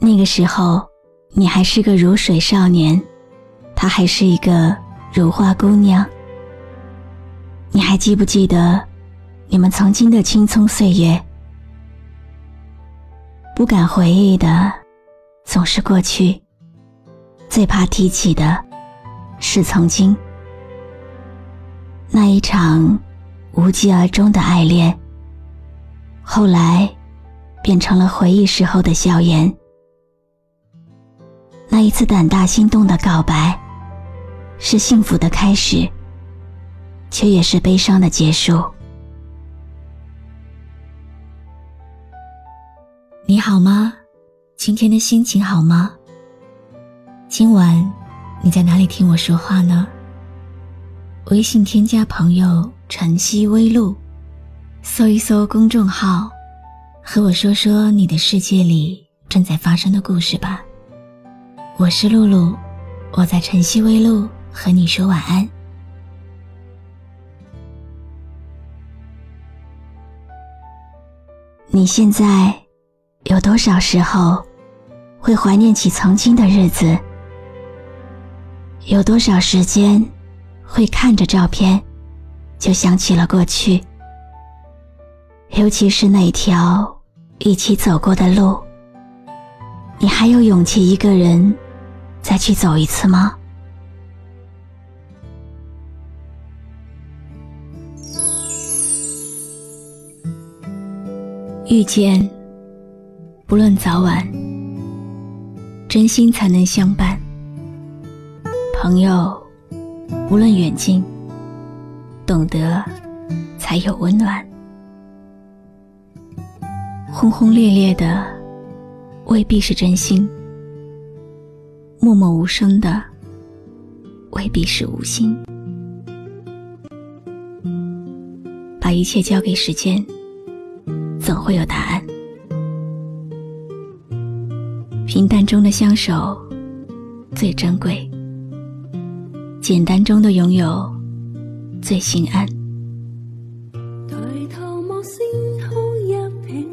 那个时候你还是个如水少年，他还是一个如花姑娘。你还记不记得你们曾经的青葱岁月？不敢回忆的总是过去，最怕提起的是曾经那一场无疾而终的爱恋。后来。变成了回忆时候的笑颜。一次胆大心动的告白，是幸福的开始，却也是悲伤的结束。你好吗？今天的心情好吗？今晚你在哪里听我说话呢？微信添加朋友“晨曦微露”，搜一搜公众号。和我说说你的世界里正在发生的故事吧。我是露露，我在晨曦微露和你说晚安。你现在有多少时候会怀念起曾经的日子？有多少时间会看着照片就想起了过去？尤其是那条一起走过的路，你还有勇气一个人再去走一次吗？遇见，不论早晚，真心才能相伴；朋友，无论远近，懂得才有温暖。轰轰烈烈的未必是真心，默默无声的未必是无心。把一切交给时间，总会有答案。平淡中的相守最珍贵，简单中的拥有最心安。抬头望星空一片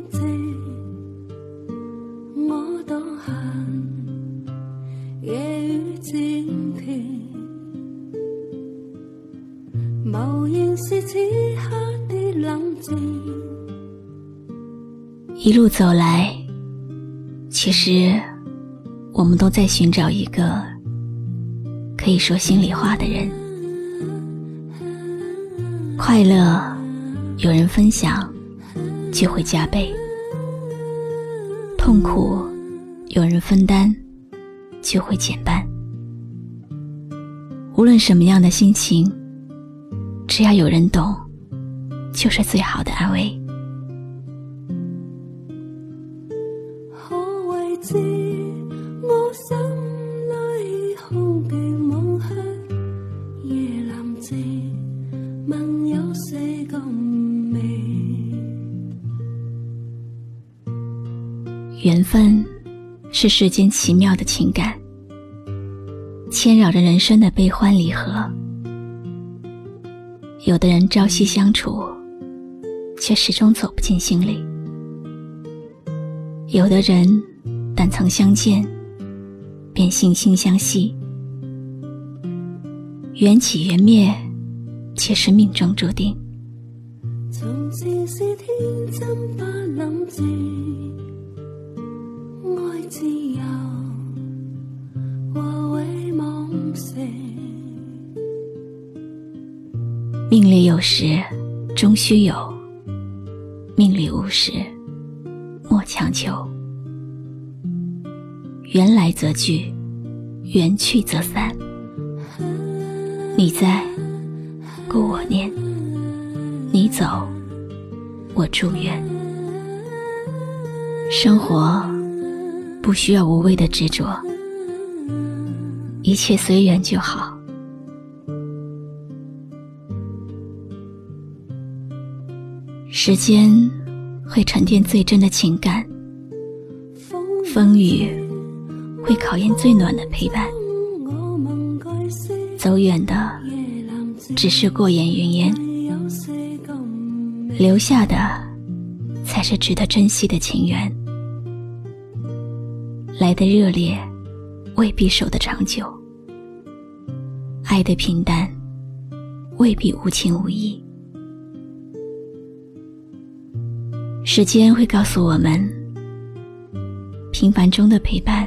一路走来，其实我们都在寻找一个可以说心里话的人。快乐有人分享，就会加倍；痛苦有人分担，就会减半。无论什么样的心情。只要有人懂，就是最好的安慰。缘分是世间奇妙的情感，牵扰着人生的悲欢离合。有的人朝夕相处，却始终走不进心里；有的人但曾相见，便惺惺相惜。缘起缘灭，却是命中注定。从前是天真不諗住爱自由和为梦成。命里有时终须有，命里无时莫强求。缘来则聚，缘去则散。你在，故我念；你走，我祝愿。生活不需要无谓的执着，一切随缘就好。时间会沉淀最真的情感，风雨会考验最暖的陪伴。走远的只是过眼云烟，留下的才是值得珍惜的情缘。来的热烈，未必守得长久；爱的平淡，未必无情无义。时间会告诉我们，平凡中的陪伴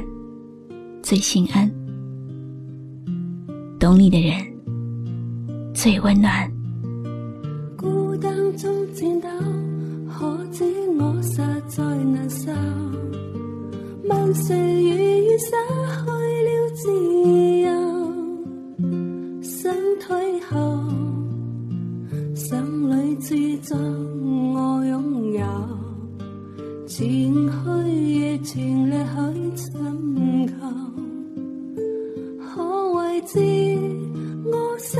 最心安，懂你的人最温暖。孤单中战斗，可知我实在难受。问谁如愿失去了自前去夜情力去寻求，可为知我心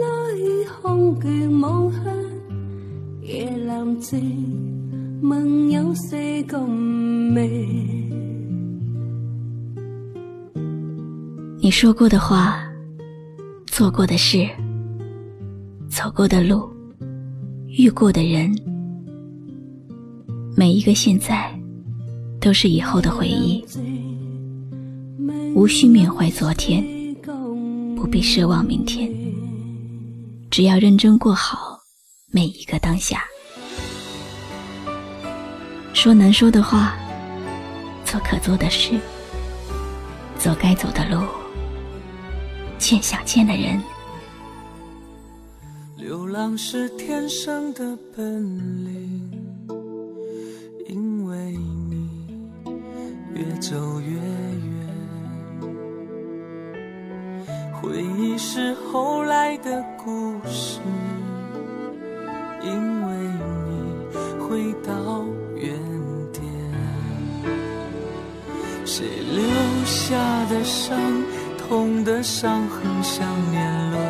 里空缺无限？夜阑静，问有四共未？你说过的话，做过的事，走过的路，遇过的人。每一个现在，都是以后的回忆。无需缅怀昨天，不必奢望明天。只要认真过好每一个当下。说难说的话，做可做的事，走该走的路，见想见的人。流浪是天生的本领。走越远，回忆是后来的故事。因为你回到原点，谁留下的伤，痛的伤痕像年轮，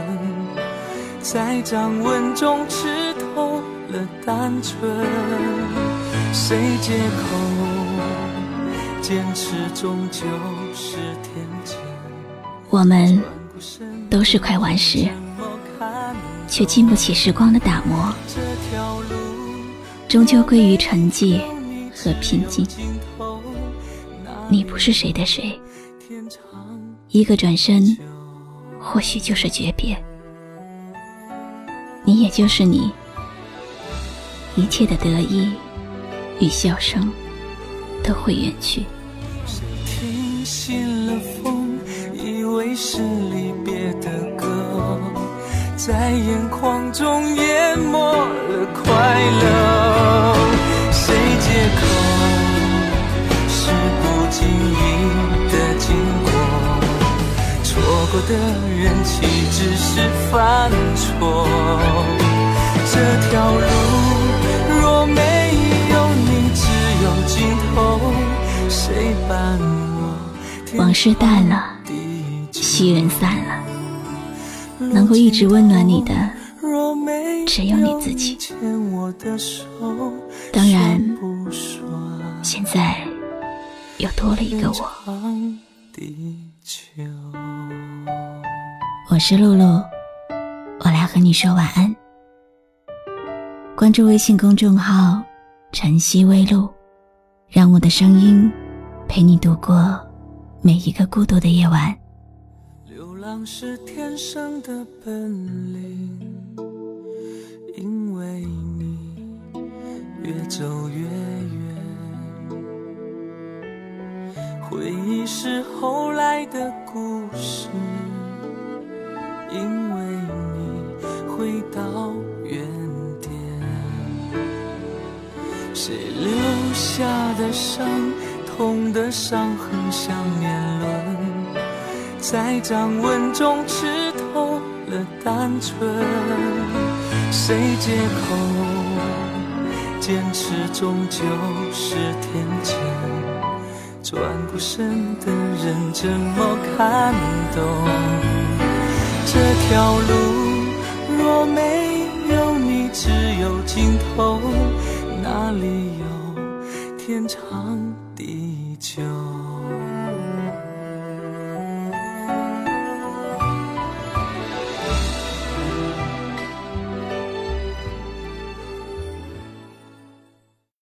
在掌纹中吃透了单纯。谁借口？坚持终究是天。我们都是块顽石，却经不起时光的打磨，终究归于沉寂和平静。你不是谁的谁，一个转身，或许就是诀别。你也就是你，一切的得意与笑声。都会远去。是离别的歌，在眼眶中淹没了快乐。谁借口是不经意的经过？错过的人岂只是犯错？这条路若没有你，只有尽头。谁伴我往事淡了，七人散了，能够一直温暖你的，只有你自己。当然，现在又多了一个我。我是露露，我来和你说晚安。关注微信公众号“晨曦微露”，让我的声音。陪你度过每一个孤独的夜晚。浪是天生的本领，因为你越走越远。回忆是后来的故事，因为你回到原点。谁留下的伤？痛的伤痕像年轮，在掌纹中吃透了单纯。谁借口坚持终究是天真？转过身的人怎么看懂？这条路若没有你，只有尽头，哪里有天长？